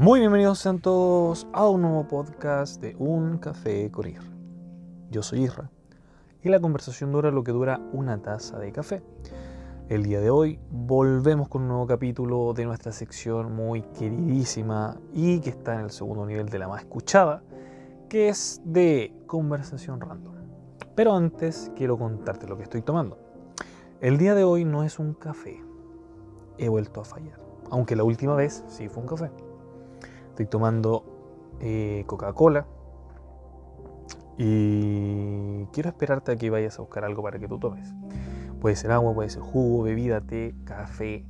Muy bienvenidos sean todos a un nuevo podcast de Un Café con Irra. Yo soy Irra y la conversación dura lo que dura una taza de café. El día de hoy volvemos con un nuevo capítulo de nuestra sección muy queridísima y que está en el segundo nivel de la más escuchada, que es de conversación random. Pero antes quiero contarte lo que estoy tomando. El día de hoy no es un café. He vuelto a fallar. Aunque la última vez sí fue un café. Estoy tomando eh, Coca-Cola. Y quiero esperarte a que vayas a buscar algo para que tú tomes. Puede ser agua, puede ser jugo, bebida, té, café,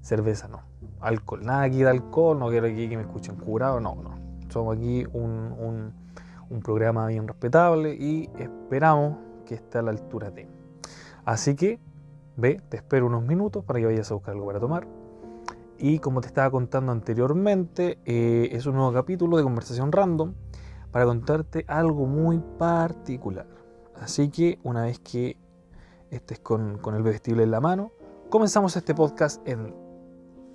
cerveza, no. Alcohol, nada aquí de alcohol, no quiero aquí que me escuchen curado, no, no. Somos aquí un, un programa bien respetable y esperamos que esté a la altura de. Así que ve, te espero unos minutos para que vayas a buscar algo para tomar. Y como te estaba contando anteriormente, eh, es un nuevo capítulo de conversación random para contarte algo muy particular. Así que una vez que estés con, el vestible en la mano, comenzamos este podcast en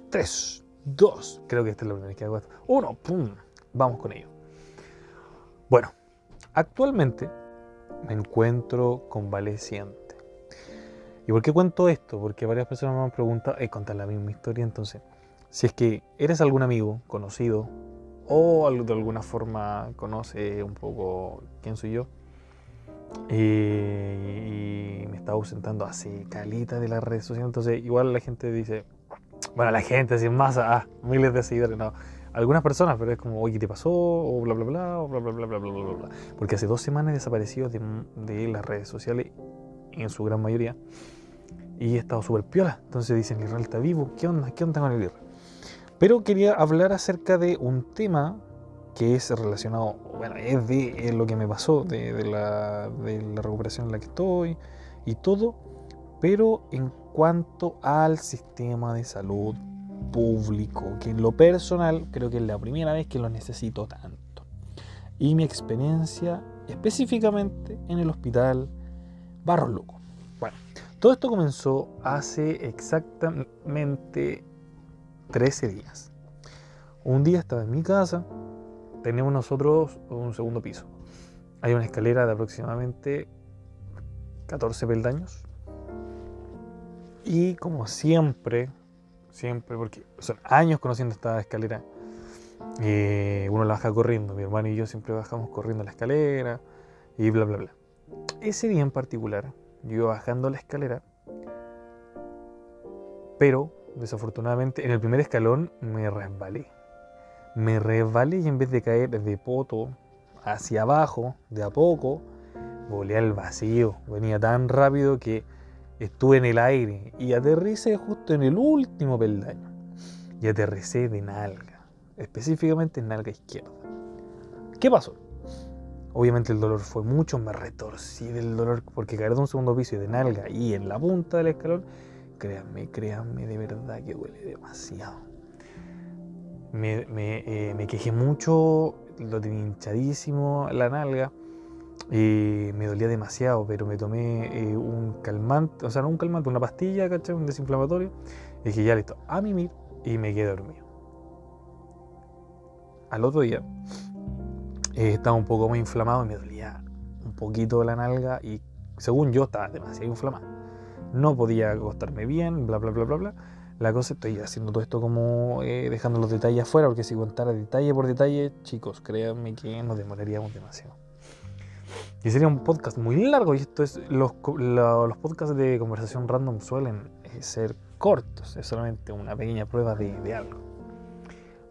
3, 2, creo que esta es la primera vez que hago esto. 1, pum, vamos con ello. Bueno, actualmente me encuentro convaleciente. ¿Y por qué cuento esto? Porque varias personas me han preguntado, eh, contar la misma historia, entonces, si es que eres algún amigo, conocido, o de alguna forma conoce un poco quién soy yo, y, me estaba ausentando así, calita de las redes sociales, entonces igual la gente dice, bueno, la gente, sin masa, ah, miles de seguidores, no algunas personas, pero es como, oye, ¿qué te pasó? O bla, bla, bla, o bla, bla, bla, bla, bla, bla, bla. Porque hace dos semanas he desaparecido de, de las redes sociales, en su gran mayoría, y he estado súper piola. Entonces dicen, Israel está vivo, ¿qué onda? ¿Qué onda con el Israel? Pero quería hablar acerca de un tema que es relacionado, bueno, es de lo que me pasó, de, la, recuperación en la que estoy y todo, pero en cuanto al sistema de salud público, que en lo personal creo que es la primera vez que lo necesito tanto. Y mi experiencia específicamente en el hospital Barros Luco. Bueno, todo esto comenzó hace exactamente 13 días. Un día estaba en mi casa, tenemos nosotros un segundo piso. Hay una escalera de aproximadamente 14 peldaños. Y como siempre, siempre, porque son años conociendo esta escalera. Eh, uno la baja corriendo, mi hermano y yo siempre bajamos corriendo la escalera y bla, bla, bla. Ese día en particular, yo iba bajando la escalera, pero desafortunadamente en el primer escalón me resbalé. Me resbalé y en vez de caer de poto hacia abajo, de a poco, volé al vacío. Venía tan rápido que estuve en el aire y aterricé justo en el último peldaño. Y aterricé de nalga, específicamente en nalga izquierda. ¿Qué pasó? Obviamente el dolor fue mucho, me retorcí del dolor porque caer de un segundo piso y de nalga y en la punta del escalón, créanme, créanme de verdad que duele demasiado. Me, me, eh, quejé mucho, lo tenía hinchadísimo la nalga me dolía demasiado, pero me tomé eh, un calmante, o sea, no un calmante, una pastilla, ¿cachai? Un desinflamatorio. Y dije, ya listo, a mimir, y me quedé dormido. Al otro día, eh, estaba un poco más inflamado y me dolía un poquito la nalga y según yo estaba demasiado inflamado. No podía acostarme bien, bla, bla, bla, bla, bla. La cosa, estoy haciendo todo esto como eh, dejando los detalles afuera, porque si contara detalle por detalle, chicos, créanme que nos demoraríamos demasiado. Y sería un podcast muy largo y esto es los, los podcasts de conversación random suelen eh, ser cortos, es solamente una pequeña prueba de, algo.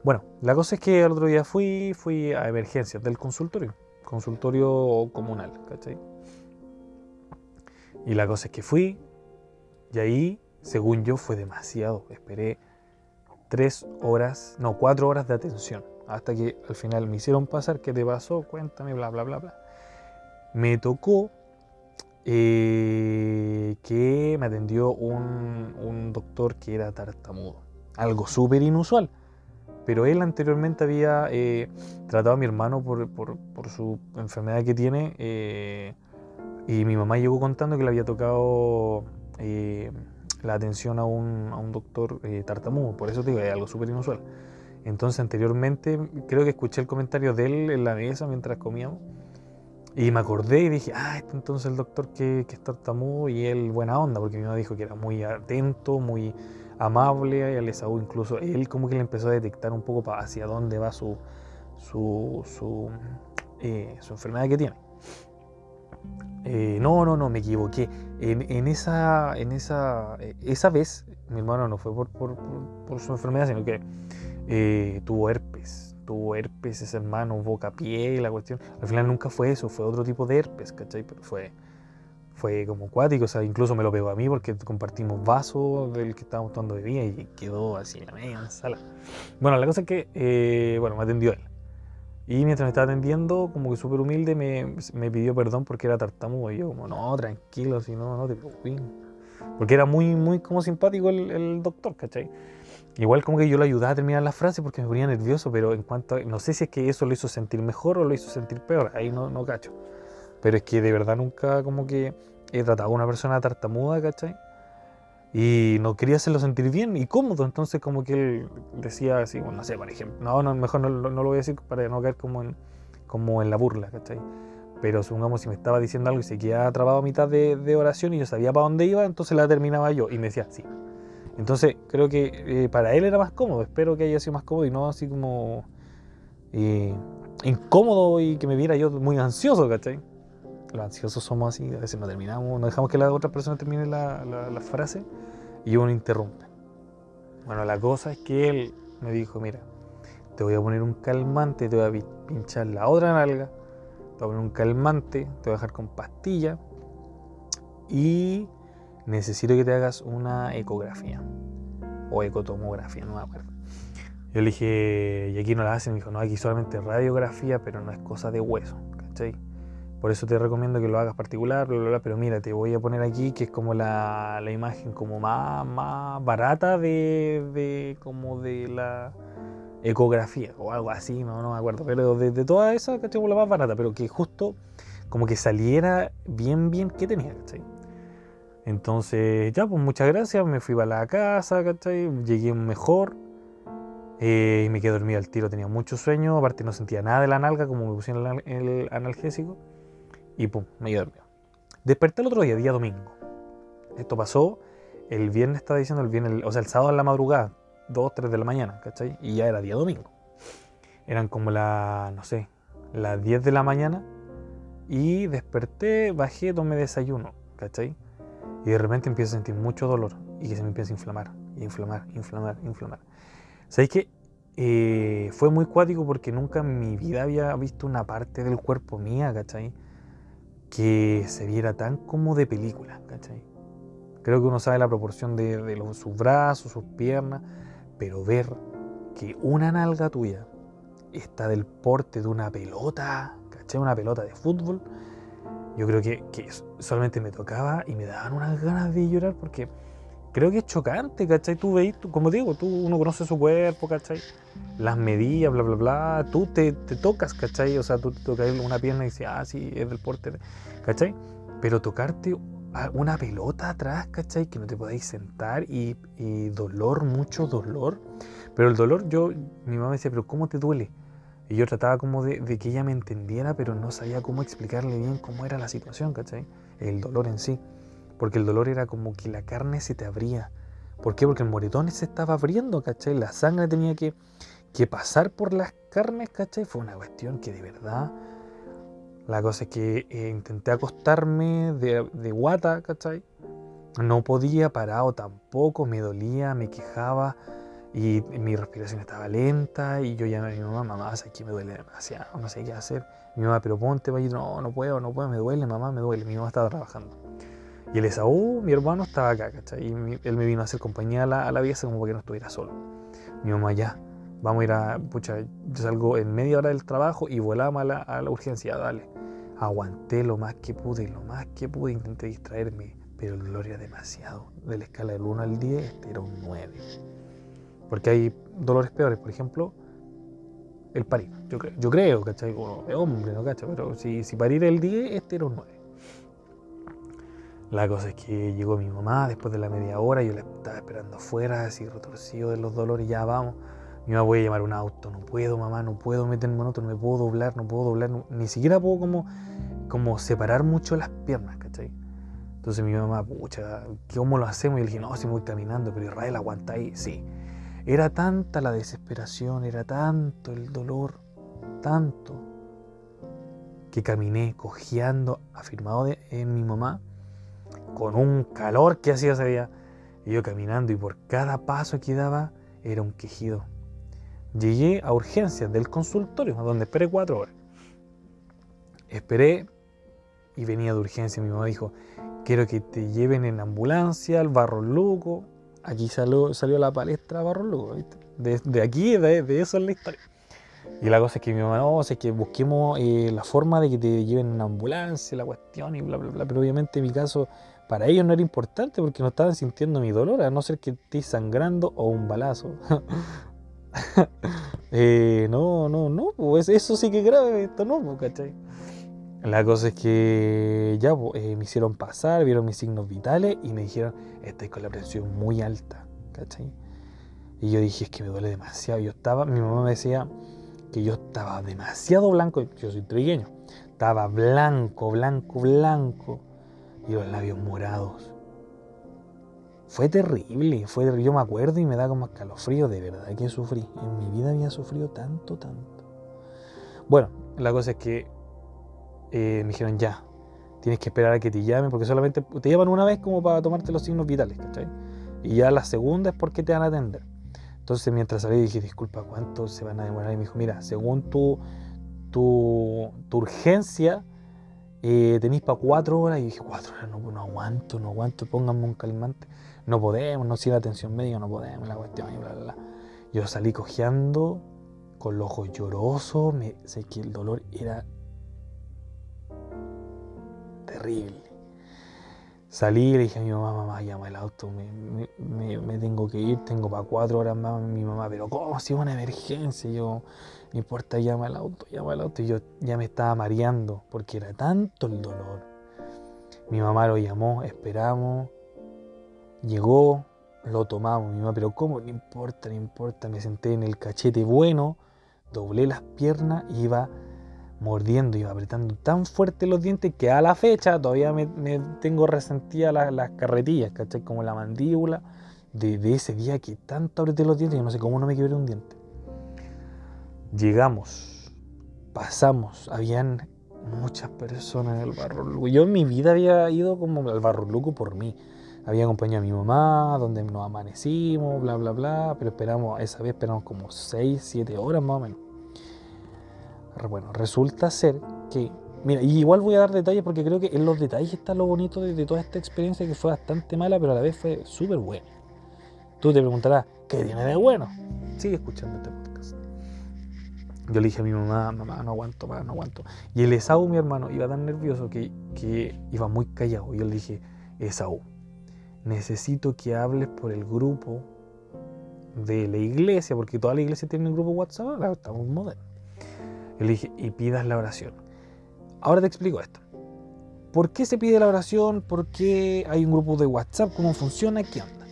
Bueno, la cosa es que el otro día fui, fui a emergencias del consultorio, consultorio comunal, ¿cachai? Y la cosa es que fui y ahí, según yo, fue demasiado. Esperé tres horas, no, cuatro horas de atención, hasta que al final me hicieron pasar, ¿qué te pasó? Cuéntame, bla, bla, bla, bla me tocó eh, que me atendió un, doctor que era tartamudo. Algo súper inusual. Pero él anteriormente había eh, tratado a mi hermano por, su enfermedad que tiene. Eh, y mi mamá llegó contando que le había tocado la atención a un, a un doctor tartamudo. Por eso te digo, es algo súper inusual. Entonces anteriormente creo que escuché el comentario de él en la mesa mientras comíamos. Y me acordé y dije, ah, este entonces el doctor que, que es tartamudo y él buena onda, porque mi mamá dijo que era muy atento, muy amable, y al Esaú incluso él como que le empezó a detectar un poco hacia dónde va su, su, su, eh, su enfermedad que tiene. Eh, no, no, no, me equivoqué. En, en, esa, en esa, eh, esa vez, mi hermano no fue por, por, por su enfermedad, sino que eh, tuvo herpes. Tuvo herpes ese hermano, boca, pie, la cuestión. Al final nunca fue eso, fue otro tipo de herpes, ¿cachai? Pero fue, fue como acuático, o sea, incluso me lo pegó a mí porque compartimos vasos del que estábamos tomando bebida y quedó así en la media sala. Bueno, la cosa es que, bueno, me atendió él. Y mientras me estaba atendiendo, como que súper humilde, me, me, pidió perdón porque era tartamudo. Y yo como, no, tranquilo, si no, no te preocupes. Porque era muy, muy como simpático el, el, doctor, ¿cachai? Igual como que yo lo ayudaba a terminar la frase porque me ponía nervioso, pero en cuanto a, no sé si es que eso lo hizo sentir mejor o lo hizo sentir peor, ahí no, no cacho. Pero es que de verdad nunca como que he tratado a una persona tartamuda, ¿cachai? Y no quería hacerlo sentir bien y cómodo. Entonces, como que él decía así, bueno, no sé, por ejemplo, no, no mejor no, no, lo voy a decir para no caer como en, como en la burla, ¿cachai? Pero supongamos si me estaba diciendo algo y se quedaba trabado a mitad de, de, oración y yo sabía para dónde iba, entonces la terminaba yo y me decía, sí. Entonces, creo que eh, para él era más cómodo, espero que haya sido más cómodo y no así como eh, incómodo y que me viera yo muy ansioso, ¿cachai? Los ansiosos somos así, a veces no terminamos, no dejamos que la otra persona termine la, la, la, frase y uno interrumpe. Bueno, la cosa es que él me dijo, mira, te voy a poner un calmante, te voy a pinchar la otra nalga, te voy a poner un calmante, te voy a dejar con pastilla y necesito que te hagas una ecografía o ecotomografía, no me acuerdo. Yo le dije, y aquí no la hacen, me dijo, no, aquí solamente radiografía, pero no es cosa de hueso, ¿cachai? Por eso te recomiendo que lo hagas particular, bla, bla, bla, pero mira, te voy a poner aquí que es como la, la imagen como más, más barata de, de, como de la ecografía o algo así, no, me acuerdo, pero de, de toda esa, ¿cachai? La más barata, pero que justo como que saliera bien, bien que tenía, ¿cachai? Entonces, ya, pues muchas gracias, me fui para la casa, ¿cachai? Llegué mejor, eh, y me quedé dormido al tiro, tenía mucho sueño, aparte no sentía nada de la nalga, como me pusieron el analgésico y pum, me quedé dormido. Desperté el otro día, día domingo. Esto pasó, el viernes estaba diciendo, el viernes, o sea, el sábado en la madrugada, 2, 3 de la mañana, ¿cachai? Y ya era día domingo. Eran como las, no sé, las 10 de la mañana y desperté, bajé, tomé desayuno, ¿cachai? Y de repente empiezo a sentir mucho dolor y que se me empieza a inflamar, inflamar, inflamar, inflamar. ¿Sabéis que eh, fue muy cuático porque nunca en mi vida había visto una parte del cuerpo mía, ¿cachai? Que se viera tan como de película, ¿cachai? Creo que uno sabe la proporción de, de sus brazos, sus piernas, pero ver que una nalga tuya está del porte de una pelota, ¿cachai? Una pelota de fútbol, yo creo que, que solamente me tocaba y me daban unas ganas de llorar porque creo que es chocante, ¿cachai? Tú veis, tú, como digo, tú uno conoce su cuerpo, ¿cachai? Las medidas, bla, bla, bla, tú te, te tocas, ¿cachai? O sea, tú te tocas una pierna y dices, ah, sí, es del porte, ¿cachai? Pero tocarte una pelota atrás, ¿cachai? Que no te podáis sentar y, y, dolor, mucho dolor. Pero el dolor, yo, mi mamá me decía, pero ¿cómo te duele? Y yo trataba como de, de que ella me entendiera, pero no sabía cómo explicarle bien cómo era la situación, ¿cachai? El dolor en sí porque el dolor era como que la carne se te abría. ¿Por qué? Porque el moretón se estaba abriendo, ¿cachai? La sangre tenía que, que pasar por las carnes, ¿cachai? Fue una cuestión que de verdad... La cosa es que eh, intenté acostarme de, de guata, ¿cachai? No podía, parado tampoco, me dolía, me quejaba y mi respiración estaba lenta y yo llamé a mi mamá, mamá, ¿sabes que me duele demasiado? No sé qué hacer. Mi mamá, pero ponte, vaya, no, no puedo, no puedo, me duele, mamá, me duele. Mi mamá estaba trabajando. Y el Esaú, mi hermano, estaba acá, ¿cachai? Y él me vino a hacer compañía a la, a la como para que no estuviera solo. Mi mamá, ya, vamos a ir a, pucha, yo salgo en media hora del trabajo y volamos a la, a la urgencia, dale. Aguanté lo más que pude, lo más que pude, intenté distraerme, pero el dolor era demasiado. De la escala del 1 al 10, este era un 9. Porque hay dolores peores, por ejemplo, el parir. Yo, yo creo, ¿cachai? Es hombre, ¿no? ¿cachai? Pero si, si parir el 10, este era un 9. La cosa es que llegó mi mamá después de la media hora, yo la estaba esperando afuera, así retorcido de los dolores, ya vamos. Mi mamá voy a llamar un auto, no puedo, mamá, no puedo meterme en auto, no me puedo doblar, no puedo doblar, ni siquiera puedo como, como separar mucho las piernas, ¿cachai? Entonces mi mamá, pucha, ¿cómo lo hacemos? Y yo le dije, no, si me voy caminando, pero Israel aguanta ahí, sí. Era tanta la desesperación, era tanto el dolor, tanto, que caminé cojeando, afirmado en mi mamá, con un calor que hacía ese día, y yo caminando, y por cada paso que daba era un quejido. Llegué a urgencias del consultorio, donde esperé cuatro horas. Esperé y venía de urgencia. Mi mamá dijo, quiero que te lleven en ambulancia al Barro Luco. Aquí salió, salió la palestra Barro Luco, ¿viste? De, aquí, de, eso es la historia. Y la cosa es que mi mamá, no, es que busquemos eh, la forma de que te lleven en ambulancia, la cuestión y bla, bla, bla. Pero obviamente en mi caso, para ellos no era importante porque no estaban sintiendo mi dolor, a no ser que estés sangrando o un balazo. Eh, no, no, no, pues eso sí que es grave, esto no, pues, ¿cachai? La cosa es que ya eh, me hicieron pasar, vieron mis signos vitales y me dijeron, estoy con la presión muy alta, ¿cachai? Y yo dije, es que me duele demasiado. Yo estaba, mi mamá me decía que yo estaba demasiado blanco, yo soy trigueño, estaba blanco, blanco, blanco, y los labios morados. Fue terrible, fue. Yo me acuerdo y me da como escalofrío, de verdad que sufrí. En mi vida había sufrido tanto, tanto. Bueno, la cosa es que eh, me dijeron ya, tienes que esperar a que te llamen, porque solamente te llaman una vez como para tomarte los signos vitales, ¿cachai? Y ya la segunda es porque te van a atender. Entonces mientras salí dije, disculpa, ¿cuánto se van a demorar? Y me dijo, mira, según tu, tu, tu urgencia, eh, tenéis para cuatro horas. Y dije, cuatro horas, no, no aguanto, no aguanto, pónganme un calmante. No podemos, no sirve atención médica, no podemos, la cuestión, y bla, bla, bla. Yo salí cojeando, con los ojos llorosos, me, sé que el dolor era terrible. Salí y le dije a mi mamá, mamá, llama el auto, me, tengo que ir, tengo para cuatro horas más. Mi mamá, pero ¿cómo? Si es una emergencia. yo, no importa, llama el auto, llama el auto. Y yo ya me estaba mareando porque era tanto el dolor. Mi mamá lo llamó, esperamos, llegó, lo tomamos. Mi mamá, pero ¿cómo? No importa, no importa. Me senté en el cachete bueno, doblé las piernas y iba mordiendo y apretando tan fuerte los dientes que a la fecha todavía me, tengo resentida las carretillas, ¿cachai? Como la mandíbula de, ese día que tanto apreté los dientes, yo no sé cómo no me quebré un diente. Llegamos, pasamos, habían muchas personas en el Barro. Yo en mi vida había ido como al Barro Luco por mí. Había acompañado a mi mamá, donde nos amanecimos, bla, bla, bla, pero esperamos, esa vez esperamos como 6, 7 horas más o menos. Bueno, resulta ser que, mira, y igual voy a dar detalles porque creo que en los detalles está lo bonito de, toda esta experiencia que fue bastante mala, pero a la vez fue súper buena. Tú te preguntarás, ¿qué tiene de bueno? Sigue escuchando este podcast. Yo le dije a mi mamá, mamá, no aguanto más, no aguanto. Y el Esaú, mi hermano, iba tan nervioso que, que iba muy callado. Y yo le dije, Esaú, necesito que hables por el grupo de la iglesia, porque toda la iglesia tiene un grupo WhatsApp, estamos modernos y pidas la oración. Ahora te explico esto. ¿Por qué se pide la oración? ¿Por qué hay un grupo de WhatsApp? ¿Cómo funciona? ¿Qué onda?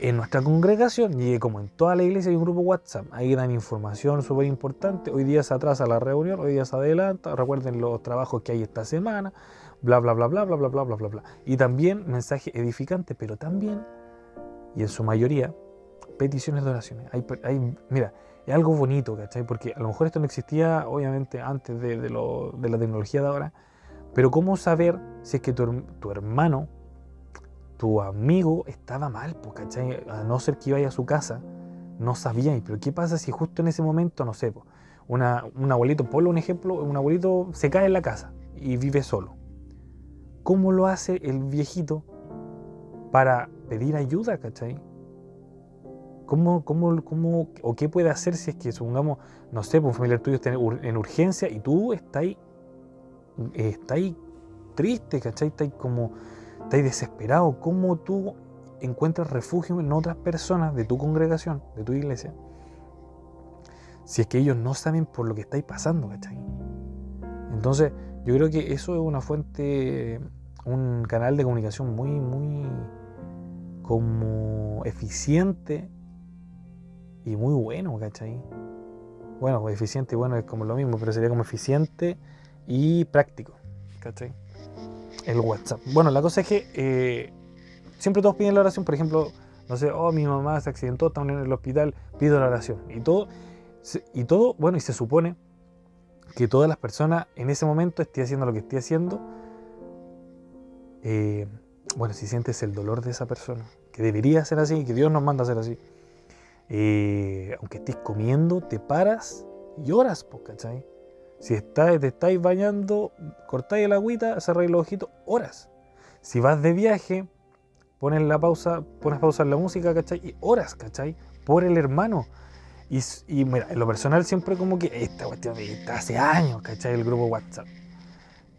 En nuestra congregación, y como en toda la iglesia, hay un grupo WhatsApp. Ahí dan información súper importante. Hoy día se atrasa la reunión, hoy día se adelanta. Recuerden los trabajos que hay esta semana. Bla, bla, bla, bla, bla, bla, bla, bla, bla, bla. Y también mensaje edificante, pero también, y en su mayoría, peticiones de oraciones. Hay, mira, es algo bonito, ¿cachai? Porque a lo mejor esto no existía, obviamente, antes de, la tecnología de ahora, pero ¿cómo saber si es que tu, hermano, tu amigo estaba mal, pues, ¿cachai? A no ser que iba a su casa, no sabía, pero ¿qué pasa si justo en ese momento, no sé, pues, una, un abuelito, ponle un ejemplo, un abuelito se cae en la casa y vive solo? ¿Cómo lo hace el viejito para pedir ayuda, ¿cachai? ¿Cómo, cómo, cómo, o qué puede hacer si es que, supongamos, no sé, pues, un familiar tuyo está en urgencia y tú estás ahí, estás ahí triste, ¿cachai? Estás como, estás desesperado. ¿Cómo tú encuentras refugio en otras personas de tu congregación, de tu iglesia? Si es que ellos no saben por lo que estáis pasando, ¿cachai? Entonces, yo creo que eso es una fuente, un canal de comunicación muy, muy como eficiente y muy bueno, ¿cachai? Bueno, eficiente y bueno es como lo mismo, pero sería como eficiente y práctico, ¿cachai? El WhatsApp. Bueno, la cosa es que eh, siempre todos piden la oración, por ejemplo, no sé, oh, mi mamá se accidentó, está en el hospital, pido la oración. Y todo, y todo, bueno, y se supone que todas las personas en ese momento esté haciendo lo que esté haciendo, eh, bueno, si sientes el dolor de esa persona, que debería ser así, que Dios nos manda a ser así, eh, aunque estés comiendo, te paras y lloras, ¿cachai? Si te estáis bañando, cortáis el agüita, cerráis los ojitos, horas. Si vas de viaje, pones la pausa, pones pausa en la música, ¿cachai? Y horas, ¿cachai? Por el hermano. Y, mira, en lo personal siempre como que esta cuestión está hace años, ¿cachai? El grupo WhatsApp.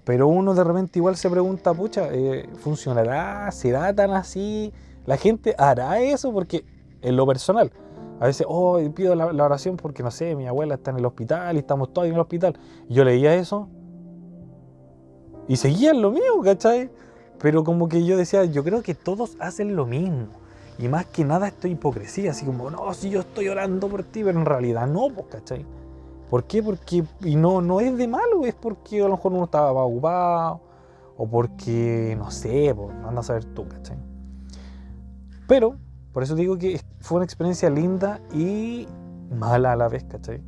Pero uno de repente igual se pregunta, pucha, eh, ¿funcionará? ¿Será tan así? ¿La gente hará eso? Porque en lo personal, a veces, oh, pido la, oración porque no sé, mi abuela está en el hospital y estamos todos en el hospital. Yo leía eso y seguían lo mismo, ¿cachai? Pero como que yo decía, yo creo que todos hacen lo mismo. Y más que nada esto hipocresía, así como, no, si yo estoy orando por ti, pero en realidad no, pues, ¿cachai? ¿Por qué? Porque, y no, no es de malo, es porque a lo mejor uno estaba ocupado, o porque, no sé, pues, anda a saber tú, ¿cachai? Pero, por eso digo que fue una experiencia linda y mala a la vez, ¿cachai?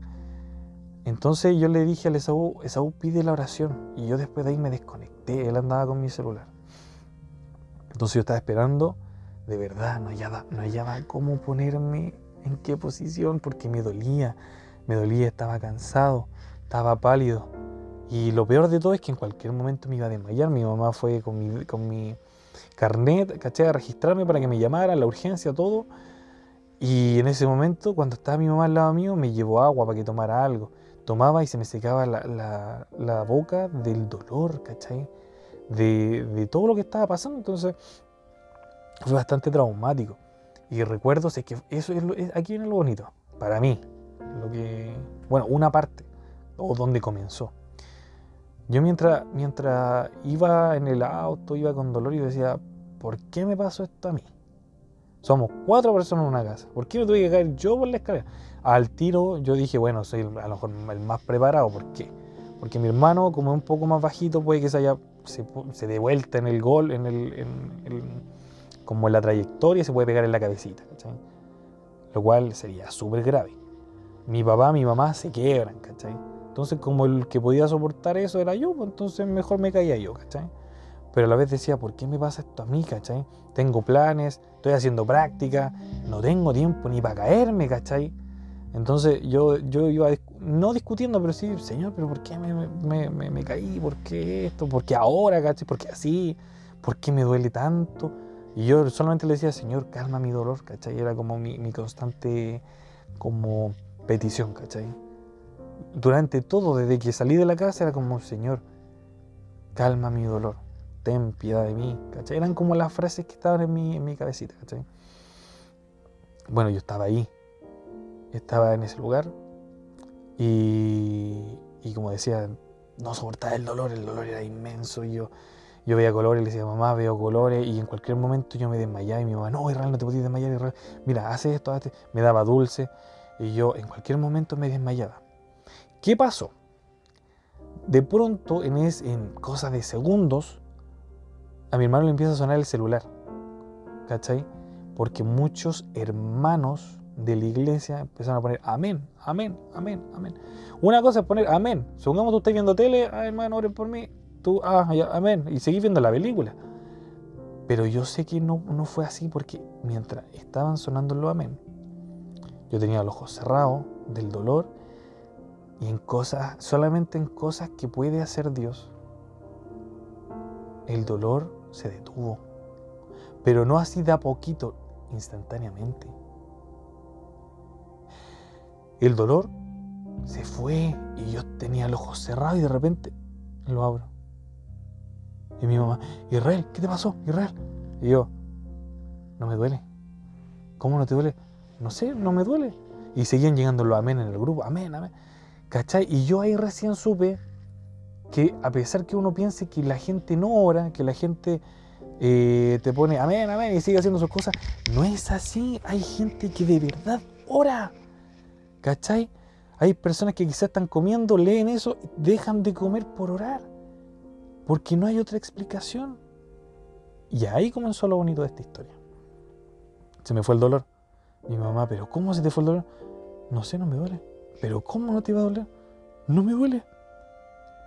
Entonces yo le dije al Esaú, Esaú pide la oración, y yo después de ahí me desconecté, él andaba con mi celular. Entonces yo estaba esperando de verdad no hallaba, no cómo ponerme en qué posición porque me dolía, me dolía, estaba cansado, estaba pálido. Y lo peor de todo es que en cualquier momento me iba a desmayar. Mi mamá fue con mi, con mi carnet, caché, a registrarme para que me llamara, la urgencia, todo. Y en ese momento, cuando estaba mi mamá al lado mío, me llevó agua para que tomara algo. Tomaba y se me secaba la, la, boca del dolor, ¿cachai? De, de, todo lo que estaba pasando. Entonces, fue bastante traumático. Y recuerdo, es que eso es, aquí viene lo bonito, para mí, lo que, bueno, una parte, o donde comenzó. Yo mientras, mientras iba en el auto, iba con dolor y decía, ¿por qué me pasó esto a mí? Somos cuatro personas en una casa. ¿Por qué me tuve que caer yo por la escalera? Al tiro yo dije, bueno, soy a lo mejor el más preparado. ¿Por qué? Porque mi hermano, como es un poco más bajito, puede que se haya se, se dé vuelta en el gol, en el, como en la trayectoria, se puede pegar en la cabecita. Lo cual sería súper grave. Mi papá, mi mamá se quiebran, ¿cachai? Entonces, como el que podía soportar eso era yo, pues entonces mejor me caía yo, ¿cachai? Pero a la vez decía, ¿por qué me pasa esto a mí, ¿cachai? Tengo planes, estoy haciendo práctica, no tengo tiempo ni para caerme, ¿cachai? Entonces yo, yo iba, no discutiendo, pero sí, Señor, pero ¿por qué me, me, me, me caí? ¿Por qué esto? ¿Por qué ahora, ¿cachai? ¿Por qué así? ¿Por qué me duele tanto? Y yo solamente le decía, Señor, calma mi dolor, ¿cachai? Era como mi, constante como petición, ¿cachai? Durante todo, desde que salí de la casa, era como, Señor, calma mi dolor, ten piedad de mí, ¿cachai? Eran como las frases que estaban en mi, en mi cabecita, ¿cachai? Bueno, yo estaba ahí, estaba en ese lugar y, y como decía, no soportaba el dolor, el dolor era inmenso y yo yo veía colores, le decía, mamá, veo colores, y en cualquier momento yo me desmayaba y mi mamá, no, Israel, no te podías desmayar, Israel. Mira, hace esto, hace Me daba dulce, y yo en cualquier momento me desmayaba. ¿Qué pasó? De pronto, en, es, en cosas de segundos, a mi hermano le empieza a sonar el celular. ¿Cachai? Porque muchos hermanos de la iglesia empezaron a poner amén, amén, amén, amén. Una cosa es poner amén. Supongamos tú estás viendo tele, ah, hermano, oren por mí tú, ah, amén, y seguí viendo la película. Pero yo sé que no, no fue así porque mientras estaban sonando los amén, yo tenía los ojos cerrados del dolor y en cosas, solamente en cosas que puede hacer Dios, el dolor se detuvo. Pero no así de a poquito, instantáneamente. El dolor se fue y yo tenía los ojos cerrados y de repente lo abro. Y mi mamá, Israel, ¿qué te pasó, Israel? Y yo, no me duele. ¿Cómo no te duele? No sé, no me duele. Y seguían llegando los amén en el grupo, amén, amén. ¿Cachai? Y yo ahí recién supe que a pesar que uno piense que la gente no ora, que la gente eh, te pone amén, amén y sigue haciendo sus cosas, no es así. Hay gente que de verdad ora. ¿Cachai? Hay personas que quizás están comiendo, leen eso, dejan de comer por orar. Porque no hay otra explicación. Y ahí comenzó lo bonito de esta historia. Se me fue el dolor. Mi mamá, pero ¿cómo se te fue el dolor? No sé, no me duele. ¿Pero cómo no te iba a doler? No me duele.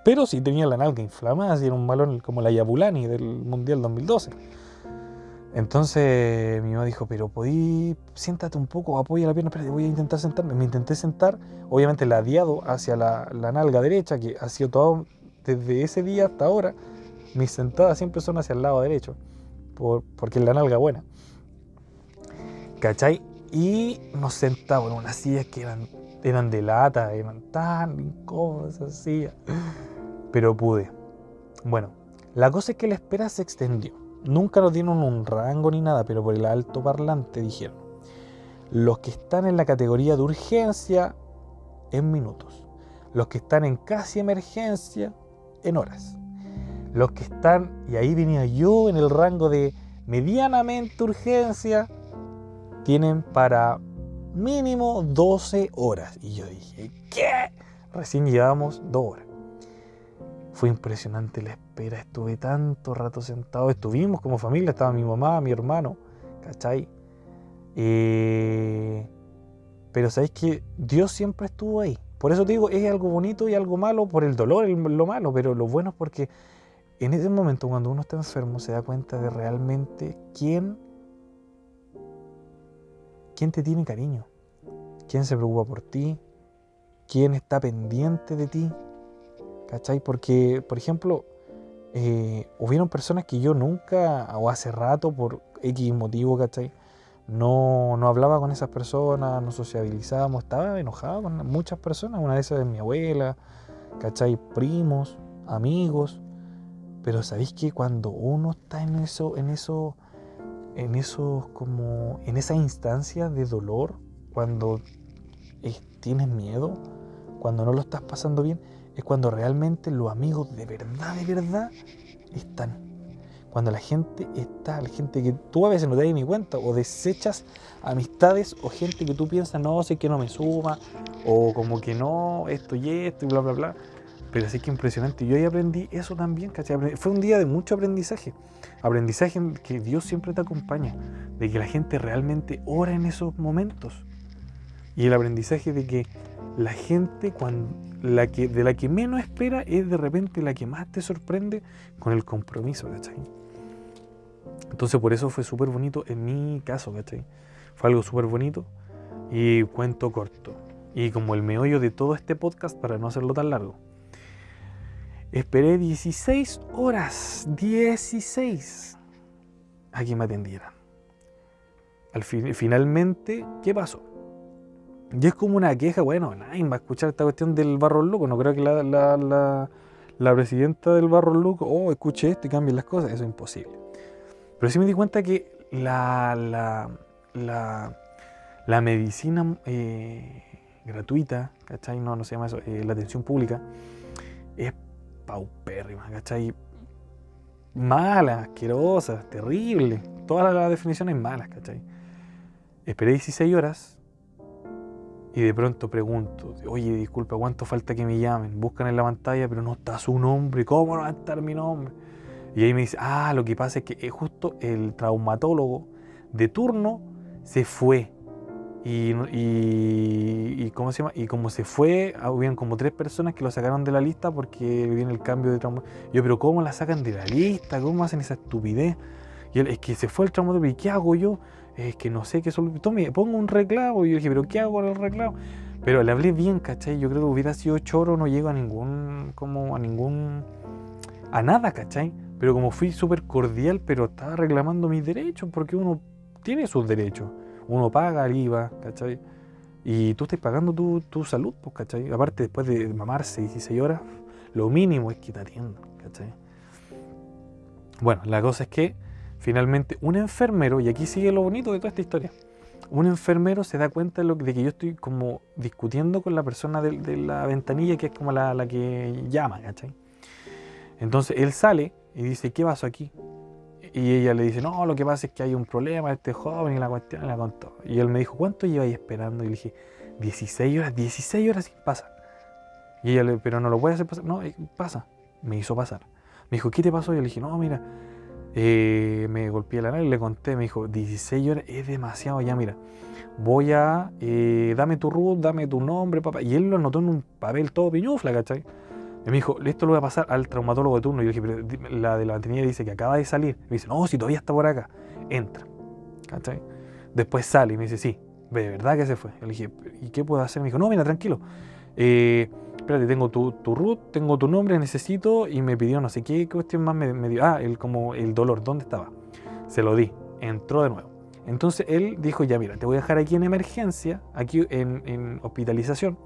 Pero sí tenía la nalga inflamada, así era un balón como la Yabulani del Mundial 2012. Entonces mi mamá dijo, pero podí, siéntate un poco, apoya la pierna, espérate, voy a intentar sentarme. Me intenté sentar, obviamente ladeado hacia la, nalga derecha, que ha sido todo, desde ese día hasta ahora, mis sentadas siempre son hacia el lado derecho, por, porque es la nalga buena. ¿Cachai? Y nos sentamos en unas sillas que eran, eran de lata, eran tan incómodas esas sillas. Pero pude. Bueno, la cosa es que la espera se extendió. Nunca nos dieron un rango ni nada, pero por el alto parlante dijeron, los que están en la categoría de urgencia en minutos, los que están en casi emergencia en horas, los que están, y ahí venía yo en el rango de medianamente urgencia, tienen para mínimo 12 horas. Y yo dije, ¿qué? Recién llevamos dos horas. Fue impresionante la espera, estuve tanto rato sentado, estuvimos como familia, estaba mi mamá, mi hermano, ¿cachai? Eh, pero sabéis que Dios siempre estuvo ahí. Por eso te digo, es algo bonito y algo malo por el dolor, lo malo, pero lo bueno es porque en ese momento cuando uno está enfermo se da cuenta de realmente quién, quién te tiene cariño, quién se preocupa por ti, quién está pendiente de ti, ¿cachai? Porque, por ejemplo, eh, hubieron personas que yo nunca, o hace rato, por X motivo, ¿cachai? No, no hablaba con esas personas, no sociabilizábamos, estaba enojado con muchas personas, una de esas es mi abuela, ¿cachai? Primos, amigos, pero sabéis que cuando uno está en eso, en eso, en eso como, en esa instancia de dolor, cuando tienes miedo, cuando no lo estás pasando bien, es cuando realmente los amigos de verdad, de verdad, están. Cuando la gente está, la gente que tú a veces no te das ni cuenta, o desechas amistades, o gente que tú piensas, no, sé que no me suma, o como que no, esto y esto, y bla, bla, bla. Pero así que impresionante. Yo ahí aprendí eso también, ¿cachai? Fue un día de mucho aprendizaje. Aprendizaje en que Dios siempre te acompaña, de que la gente realmente ora en esos momentos. Y el aprendizaje de que la gente cuando, la que, de la que menos espera es de repente la que más te sorprende con el compromiso, ¿cachai? Entonces por eso fue súper bonito en mi caso, ¿cachai? Fue algo súper bonito y cuento corto. Y como el meollo de todo este podcast para no hacerlo tan largo. Esperé 16 horas, 16, a que me atendieran. Al fin, finalmente, ¿qué pasó? Y es como una queja, bueno, nadie va a escuchar esta cuestión del barro loco. No creo que la, la, la, presidenta del barro loco, oh, escuche esto y cambie las cosas. Eso es imposible. Pero sí me di cuenta que la, la, la medicina eh, gratuita, ¿cachai? No, no se llama eso, eh, la atención pública, es paupérrima, ¿cachai? Mala, asquerosa, terrible. Todas las definiciones malas, ¿cachai? Esperé 16 horas y de pronto pregunto, oye, disculpa, ¿cuánto falta que me llamen? Buscan en la pantalla, pero no está su nombre, ¿cómo no va a estar mi nombre? Y ahí me dice, ah, lo que pasa es que es justo el traumatólogo de turno se fue. Y, y, ¿cómo se llama? y como se fue, habían como tres personas que lo sacaron de la lista porque viene el cambio de trauma. Yo, pero ¿cómo la sacan de la lista? ¿Cómo hacen esa estupidez? Y él, es que se fue el traumatólogo, ¿y qué hago yo? es que no sé qué solución. Tome, pongo un reclamo. Y yo dije, ¿pero qué hago con el reclamo? Pero le hablé bien, ¿cachai? Yo creo que hubiera sido choro, no llego a ningún, como a ningún, a nada, ¿cachai? Pero como fui súper cordial, pero estaba reclamando mis derechos, porque uno tiene sus derechos. Uno paga el IVA, ¿cachai? Y tú estás pagando tu, tu salud, pues, ¿cachai? Aparte, después de mamarse 16 horas, lo mínimo es que te atiendan, ¿cachai? Bueno, la cosa es que Finalmente, un enfermero, y aquí sigue lo bonito de toda esta historia, un enfermero se da cuenta de, lo, que yo estoy como discutiendo con la persona de, la ventanilla, que es como la, la, que llama, ¿cachai? Entonces él sale y dice, ¿qué pasó aquí? Y ella le dice, no, lo que pasa es que hay un problema, este joven y la cuestión, y la contó. Y él me dijo, ¿cuánto lleváis esperando? Y le dije, 16 horas, 16 horas sin pasar. Y ella le, pero no lo puede hacer pasar. No, eh, pasa. Me hizo pasar. Me dijo, ¿qué te pasó? Yo le dije, no, mira, eh, me golpeé la nariz y le conté. Me dijo, 16 horas es demasiado ya, mira. Voy a, eh, dame tu root, dame tu nombre, papá. Y él lo anotó en un papel todo piñufla, ¿cachai? Y me dijo, esto lo voy a pasar al traumatólogo de turno. Y yo dije, pero la de la mantenida dice que acaba de salir. me dice, no, si todavía está por acá. Entra. ¿Cachai? Después sale y me dice, sí, de verdad que se fue. Yo le dije, ¿y qué puedo hacer? Me dijo, no, mira, tranquilo. Eh, espérate, tengo tu, tu, root, tengo tu nombre, necesito. Y me pidió no sé qué cuestión más me, dio. Ah, el, como el dolor, ¿dónde estaba? Se lo di. Entró de nuevo. Entonces él dijo, ya mira, te voy a dejar aquí en emergencia, aquí en, en hospitalización,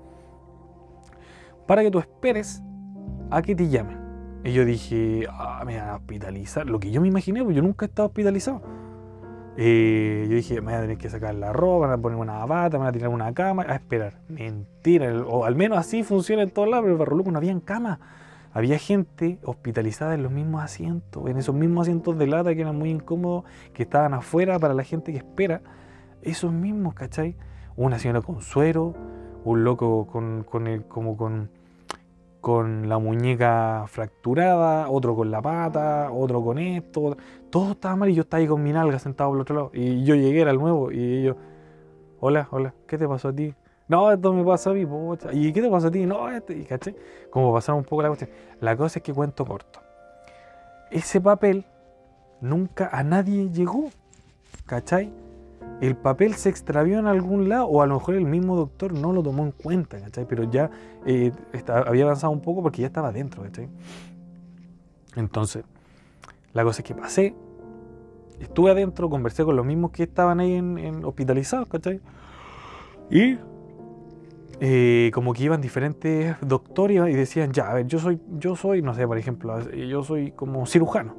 para que tú esperes a que te llamen. Y yo dije, ah, me van a hospitalizar. Lo que yo me imaginé, porque yo nunca he estado hospitalizado. Eh, yo dije, me voy a tener que sacar la ropa, a poner una bata, me voy a tirar una cama, a esperar. Mentira, o al menos así funciona en todos lados, pero en Barro no había cama. Había gente hospitalizada en los mismos asientos, en esos mismos asientos de lata que eran muy incómodos, que estaban afuera para la gente que espera. Esos mismos, ¿cachai? Una señora con suero, un loco con, con el, como con con la muñeca fracturada, otro con la pata, otro con esto, todo estaba mal y yo estaba ahí con mi nalga sentado el otro lado. Y yo llegué, era el nuevo, y ellos, hola, hola, ¿qué te pasó a ti? No, esto me pasó a mí, pocha. ¿Y qué te pasó a ti? No, este, y caché, como pasaron un poco la cuestión. La cosa es que cuento corto. Ese papel nunca a nadie llegó, ¿cachai? El papel se extravió en algún lado o a lo mejor el mismo doctor no lo tomó en cuenta, ¿cachai? Pero ya eh, había avanzado un poco porque ya estaba dentro, ¿cachai? Entonces, la cosa es que pasé, estuve adentro, conversé con los mismos que estaban ahí en, hospitalizados, ¿cachai? Y eh, como que iban diferentes doctores y decían, ya, a ver, yo soy, yo soy, no sé, por ejemplo, yo soy como cirujano.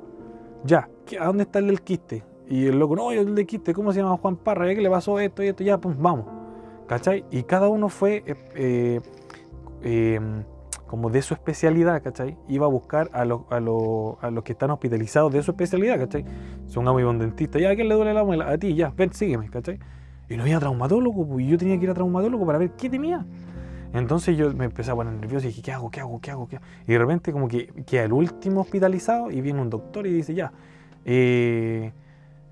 Ya, ¿a dónde está el del quiste? Y el loco, no, el de quiste, ¿cómo se llama Juan Parra? ¿Qué le pasó esto y esto? Ya, pues vamos. ¿Cachai? Y cada uno fue eh, eh, em, como de su especialidad, ¿cachai? Iba a buscar a, los a, a los que están hospitalizados de su especialidad, ¿cachai? Son un un dentista, ya, ¿a quién le duele la muela? A ti, ya, ven, sígueme, ¿cachai? Y no había traumatólogo, pues, yo tenía que ir a traumatólogo para ver qué tenía. Entonces yo me empecé a poner nervioso y dije, ¿qué hago? ¿Qué hago? ¿Qué hago? ¿Qué hago? Y de repente como que queda el último hospitalizado y viene un doctor y dice, ya, eh,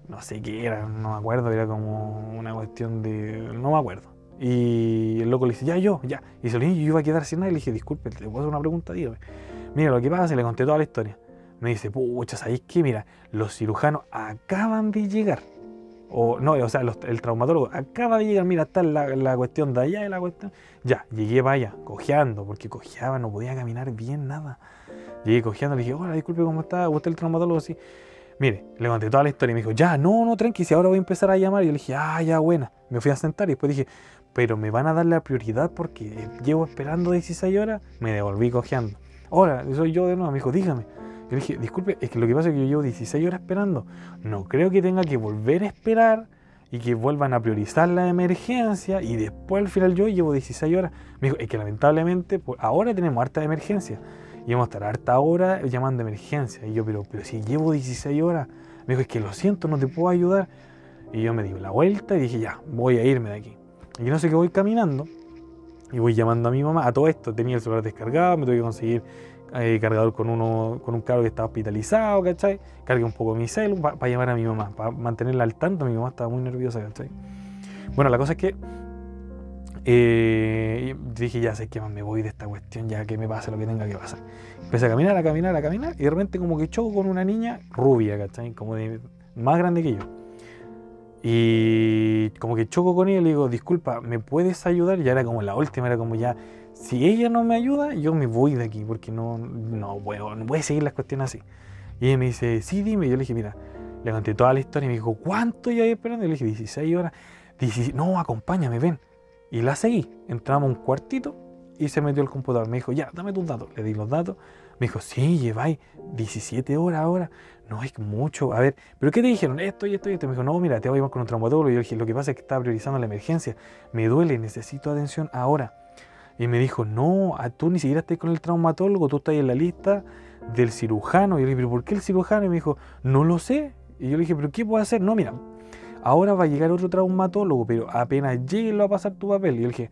no sé qué era, no me acuerdo, era como una cuestión de. no me acuerdo. Y el loco le dice, ya yo, ya. Y se lo dije, yo iba a quedar sin nada y le dije, disculpe, ¿te puedo hacer una pregunta? Dígame. Mira, lo que pasa, se le conté toda la historia. Me dice, pucha, ¿sabéis qué? Mira, los cirujanos acaban de llegar. O no, o sea, el traumatólogo acaba de llegar, mira, está la, la cuestión de allá y la cuestión. Ya, llegué para allá, cojeando, porque cojeaba, no podía caminar bien, nada. Llegué cojeando, le dije, hola, disculpe, ¿cómo está? ¿Usted el traumatólogo? Sí. Mire, le conté toda la historia y me dijo, ya, no, no, tranqui, si ahora voy a empezar a llamar. Y yo le dije, ah, ya, buena. Me fui a sentar y después dije, pero me van a dar la prioridad porque llevo esperando 16 horas. Me devolví cojeando. Hola, soy yo de nuevo. Me dijo, dígame. Yo le dije, disculpe, es que lo que pasa es que yo llevo 16 horas esperando. No creo que tenga que volver a esperar y que vuelvan a priorizar la emergencia y después al final yo llevo 16 horas. Me dijo, es que lamentablemente pues, ahora tenemos harta de emergencia y vamos a estar harta hora llamando de emergencia. Y yo, pero, pero si llevo 16 horas, me dijo, es que lo siento, no te puedo ayudar. Y yo me di la vuelta y dije, ya, voy a irme de aquí. Y no sé qué voy caminando y voy llamando a mi mamá. A todo esto tenía el celular descargado, me tuve que conseguir eh, cargador con uno con un carro que estaba hospitalizado, ¿cachai? Cargué un poco mi celu para llamar a mi mamá, para mantenerla al tanto. Mi mamá estaba muy nerviosa, ¿cachai? Bueno, la cosa es que eh, dije, ya sé que me voy de esta cuestión, ya que me pase lo que tenga que pasar. Empecé a caminar, a caminar, a caminar, y de repente como que choco con una niña rubia, ¿cachai? Como de más grande que yo. Y como que choco con ella y le digo, disculpa, ¿me puedes ayudar? Ya era como la última, era como ya, si ella no me ayuda, yo me voy de aquí, porque no, no puedo, no puedo seguir las cuestiones así. Y ella me dice, sí, dime. yo le dije, mira, le conté toda la historia y me dijo, ¿cuánto ya hay esperando? Y le dije, 16 horas. no, acompáñame, ven. Y la seguí. Entramos a un cuartito y se metió el computador. Me dijo, ya, dame tus datos. Le di los datos. Me dijo, sí, lleváis 17 horas ahora. No es mucho. A ver, ¿pero qué te dijeron? Esto y esto y esto. Me dijo, no, mira, te voy a ir con un traumatólogo. Y yo dije, lo que pasa es que estaba priorizando la emergencia. Me duele, necesito atención ahora. Y me dijo, no, tú ni siquiera estás con el traumatólogo, tú estás en la lista del cirujano. Y yo le dije, ¿pero por qué el cirujano? Y me dijo, no lo sé. Y yo le dije, ¿pero qué puedo hacer? No, mira, ahora va a llegar otro traumatólogo, pero apenas llegue lo va a pasar tu papel. Y yo dije,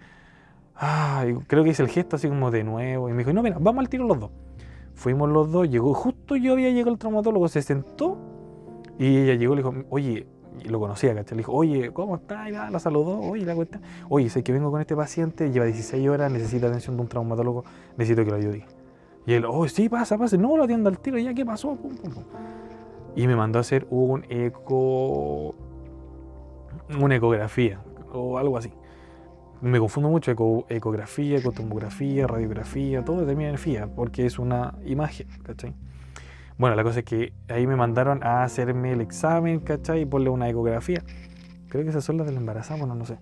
ah, creo que hice el gesto así como de nuevo. Y me dijo, no, mira, vamos al tiro los dos. Fuimos los dos, llegó, justo yo había llegado el traumatólogo, se sentó y ella llegó y le dijo, oye, lo conocía, ¿cachai? Le dijo, oye, ¿cómo está? Y la saludó, oye, la cuenta. Oye, sé que vengo con este paciente, lleva 16 horas, necesita atención de un traumatólogo, necesito que lo ayude. Y él, oh, sí, pasa, pasa, no, lo atiendo al tiro, ya, ¿qué pasó? Y me mandó a hacer un eco, una ecografía, o algo así. Me confundo mucho, ecografía, ecotomografía, radiografía, todo de FIA, porque es una imagen, ¿cachai? Bueno, la cosa es que ahí me mandaron a hacerme el examen, ¿cachai? Y ponerle una ecografía. Creo que esas son las del embarazado, bueno, no sé.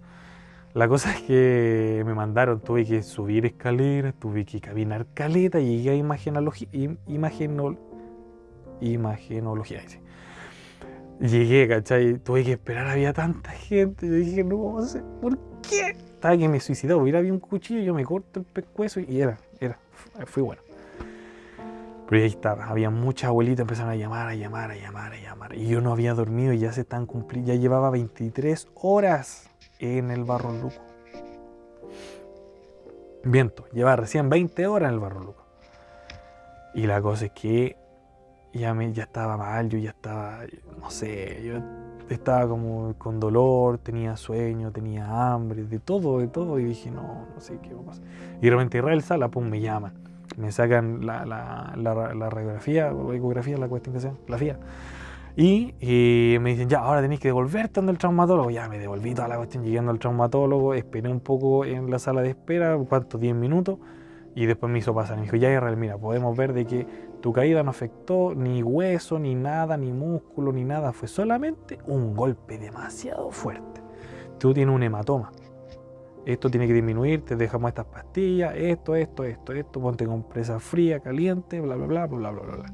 La cosa es que me mandaron, tuve que subir escaleras, tuve que caminar caleta, llegué a imagenología, imagenol, imagenología, dice. Llegué, ¿cachai? Tuve que esperar, había tanta gente. Yo dije, no, ¿por qué? Estaba que me suicidaba, hubiera habido un cuchillo, yo me corto el pescuezo y era, era, fue bueno. Pero ahí estaba, había muchas abuelitas empezaron a llamar, a llamar, a llamar, a llamar. Y yo no había dormido y ya se están cumpliendo, ya llevaba 23 horas en el Barro Luco. Viento, llevaba recién 20 horas en el Barro Luco. Y la cosa es que ya, me, ya estaba mal, yo ya estaba, no sé, yo estaba como con dolor, tenía sueño, tenía hambre, de todo, de todo. Y dije, no, no sé qué va a pasar. Y de repente Israel Sala, pum, me llama me sacan la, la, la, radiografía o ecografía, la cuestión que sea, la FIA. Y, me dicen, ya, ahora tenéis que devolverte donde el traumatólogo. Ya me devolví toda la cuestión llegando al traumatólogo, esperé un poco en la sala de espera, ¿cuántos? 10 minutos. Y después me hizo pasar. Me dijo, ya Israel, mira, podemos ver de que tu caída no afectó ni hueso, ni nada, ni músculo, ni nada. Fue solamente un golpe demasiado fuerte. Tú tienes un hematoma esto tiene que disminuir, te dejamos estas pastillas, esto, esto, esto, esto, ponte compresa fría, caliente, bla, bla, bla, bla, bla, bla, bla.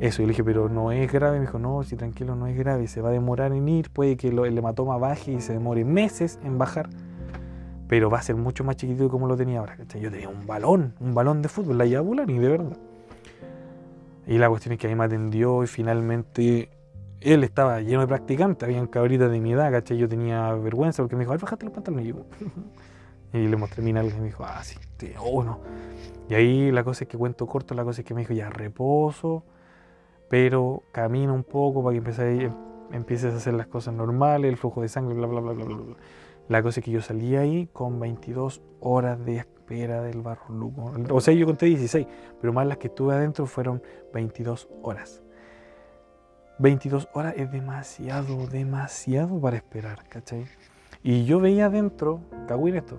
Eso, y le dije, pero no es grave. Me dijo, no, si tranquilo, no es grave, se va a demorar en ir, puede que el hematoma baje y se demore meses en bajar, pero va a ser mucho más chiquitito como lo tenía ahora. Yo tenía un balón, un balón de fútbol, la yábula, ni de verdad. Y la cuestión es que ahí me atendió y finalmente él estaba lleno de practicantes, habían cabritas de mi edad, ¿cachai? Yo tenía vergüenza porque me dijo, ay, bájate los pantalones. Y, y le mostré mi nalga y me dijo, ah, sí, sí, oh, no. Y ahí la cosa es que cuento corto, la cosa es que me dijo, ya reposo, pero camina un poco para que empieces a, empieces a hacer las cosas normales, el flujo de sangre, bla, bla, bla, bla, bla. La cosa es que yo salí ahí con 22 horas de espera del barro luco. O sea, yo conté 16, pero más las que estuve adentro fueron 22 horas. 22 horas es demasiado, demasiado para esperar, ¿cachai? Y yo veía adentro, en esto,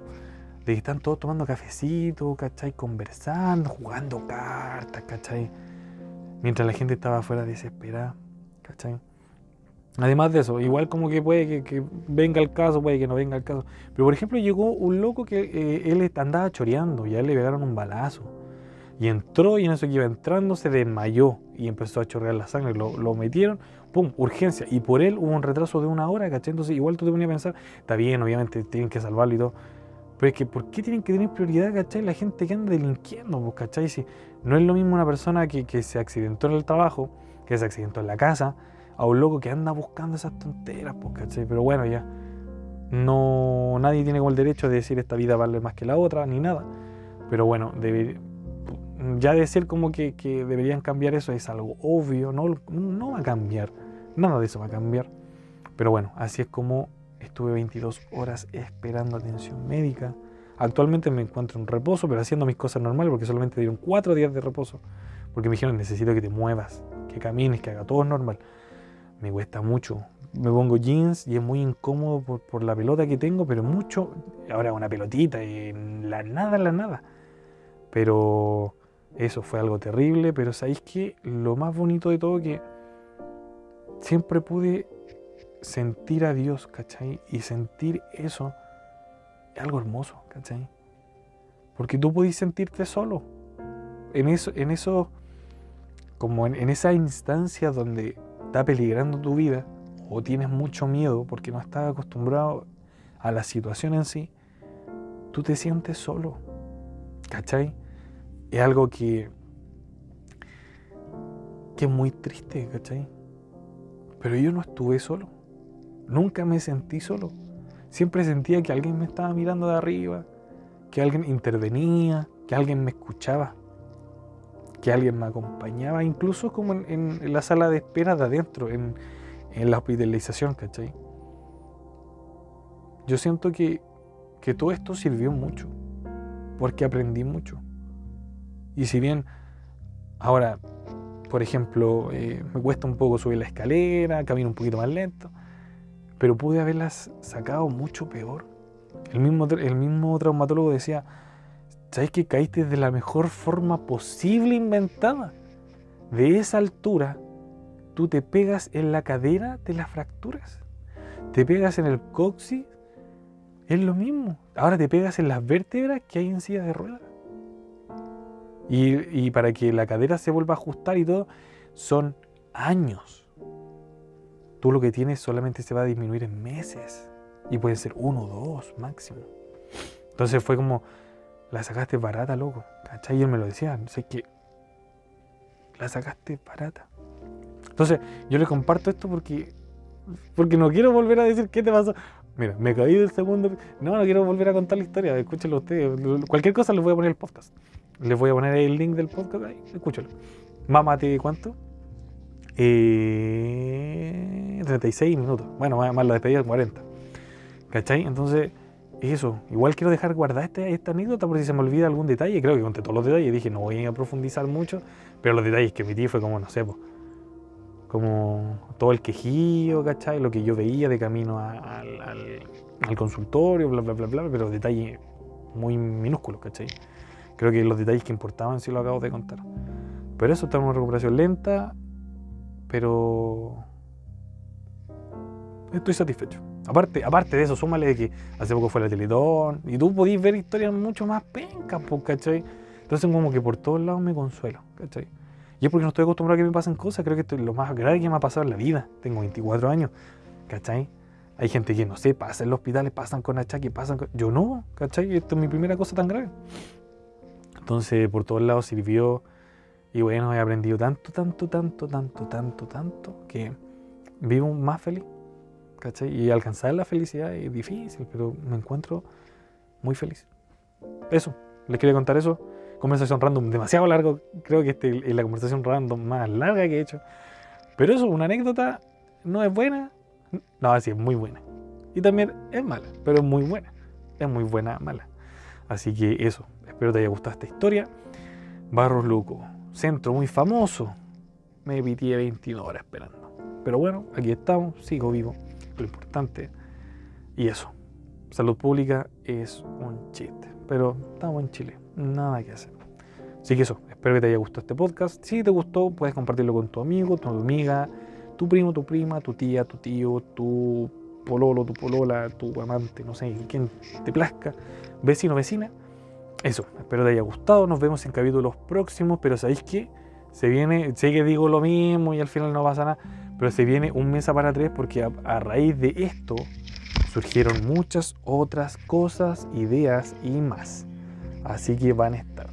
de que están todos tomando cafecito, ¿cachai? Conversando, jugando cartas, ¿cachai? Mientras la gente estaba afuera desesperada, ¿cachai? Además de eso, igual como que puede que, venga el caso, puede que no venga el caso. Pero por ejemplo llegó un loco que eh, él andaba choreando y a él le pegaron un balazo. Y entró y en eso que iba entrando se desmayó y empezó a chorrear la sangre. Lo, lo, metieron, pum, urgencia. Y por él hubo un retraso de una hora, ¿cachai? Entonces igual tú te ponías a pensar, está bien, obviamente tienen que salvarlo y todo. Pero es que, ¿por qué tienen que tener prioridad, cachai? La gente que anda delinquiendo, pues, ¿cachai? Si no es lo mismo una persona que, que se accidentó en el trabajo, que se accidentó en la casa, a un loco que anda buscando esas tonteras, pues, ¿cachai? Pero bueno, ya. No, nadie tiene como el derecho de decir esta vida vale más que la otra, ni nada. Pero bueno, debe, ya decir como que, deberían cambiar eso es algo obvio, no, no va a cambiar, nada de eso va a cambiar. Pero bueno, así es como estuve 22 horas esperando atención médica. Actualmente me encuentro en reposo, pero haciendo mis cosas normales porque solamente dieron 4 días de reposo. Porque me dijeron, necesito que te muevas, que camines, que haga todo normal. Me cuesta mucho. Me pongo jeans y es muy incómodo por, por la pelota que tengo, pero mucho. Ahora una pelotita, en la nada, la nada. Pero eso fue algo terrible, pero sabéis que lo más bonito de todo que siempre pude sentir a Dios, ¿cachai? Y sentir eso es algo hermoso, ¿cachai? Porque tú podís sentirte solo. En eso, en eso como en, en esa instancia donde está peligrando tu vida o tienes mucho miedo porque no estás acostumbrado a la situación en sí, tú te sientes solo, ¿cachai? es algo que, que es muy triste, ¿cachai? Pero yo no estuve solo. nunca me sentí solo. Siempre sentía que alguien me estaba mirando de arriba, que alguien intervenía, que alguien me escuchaba, que alguien me acompañaba, incluso como en, la sala de espera de adentro, en, la hospitalización, ¿cachai? Yo siento que, que todo esto sirvió mucho, porque aprendí mucho. Y si bien ahora, por ejemplo, eh, me cuesta un poco subir la escalera, camino un poquito más lento, pero pude haberlas sacado mucho peor. El mismo, el mismo traumatólogo decía, ¿sabes que caíste de la mejor forma posible inventada? De esa altura, tú te pegas en la cadera de las fracturas. Te pegas en el coxis, es lo mismo. Ahora te pegas en las vértebras que hay en silla de ruedas. Y, y para que la cadera se vuelva a ajustar y todo, son años. Tú lo que tienes solamente se va a disminuir en meses. Y puede ser uno o dos máximo. Entonces fue como, la sacaste barata, loco. ¿Cachai? Y él me lo decía. Sé que la sacaste barata. Entonces, yo le comparto esto porque, porque no quiero volver a decir qué te pasó. Mira, me caí del segundo. No, no quiero volver a contar la historia. Escúchalo ustedes. Cualquier cosa les voy a poner el podcast. Les voy a poner el link del podcast ahí. Escúchalo. Mámate, ¿cuánto? Eh, 36 minutos. Bueno, más la despedida, 40. ¿Cachai? Entonces, eso. Igual quiero dejar guardada esta, esta anécdota por si se me olvida algún detalle. Creo que conté todos los detalles. Dije, no voy a profundizar mucho. Pero los detalles que emití fue como, no sé, como todo el quejío, ¿cachai? Lo que yo veía de camino al, al, consultorio, bla, bla, bla, bla. Pero detalles muy minúsculos, ¿cachai? Creo que los detalles que importaban sí lo acabo de contar. Pero eso está en una recuperación lenta, pero estoy satisfecho. Aparte, aparte de eso, súmale de que hace poco fue la Teletón y tú podís ver historias mucho más pencas, ¿cachai? Entonces como que por todos lados me consuelo, ¿cachai? Y es porque no estoy acostumbrado a que me pasen cosas, creo que esto es lo más grave que me ha pasado en la vida. Tengo 24 años, ¿cachai? Hay gente que no sé, pasa en los hospitales, pasan con achaque, pasan con... Yo no, ¿cachai? Esto es mi primera cosa tan grave. Entonces por todos lados sirvió y bueno, he aprendido tanto, tanto, tanto, tanto, tanto, tanto que vivo más feliz. ¿Cachai? Y alcanzar la felicidad es difícil, pero me encuentro muy feliz. Eso, les quería contar eso. Conversación random demasiado largo. Creo que este es la conversación random más larga que he hecho. Pero eso, una anécdota no es buena. No, sí, es muy buena. Y también es mala, pero es muy buena. Es muy buena, mala. Así que eso, espero te haya gustado esta historia. Barros Luco, centro muy famoso. Me pitié 21 horas esperando. Pero bueno, aquí estamos, sigo vivo lo importante. Y eso, salud pública es un chiste. Pero estamos en Chile, nada que hacer. Así que eso, espero que te haya gustado este podcast. Si te gustó, puedes compartirlo con tu amigo, tu amiga, tu primo, tu prima, tu tía, tu tío, tu pololo, tu polola, tu amante, no sé, quien te plazca, vecino, vecina. Eso, espero te haya gustado. Nos vemos en capítulos próximos, pero ¿sabéis qué? Se viene, sé que digo lo mismo y al final no pasa nada, pero se viene un mes para tres porque a, raíz de esto surgieron muchas otras cosas, ideas y más. Así que van a estar.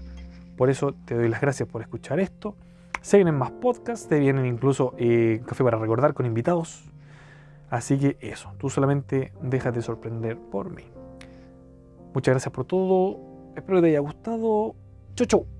Por eso te doy las gracias por escuchar esto. Se vienen más podcasts, te vienen incluso eh, café para recordar con invitados. Así que eso, tú solamente déjate sorprender por mí. Muchas gracias por todo. Espero que te haya gustado. Chau, chau.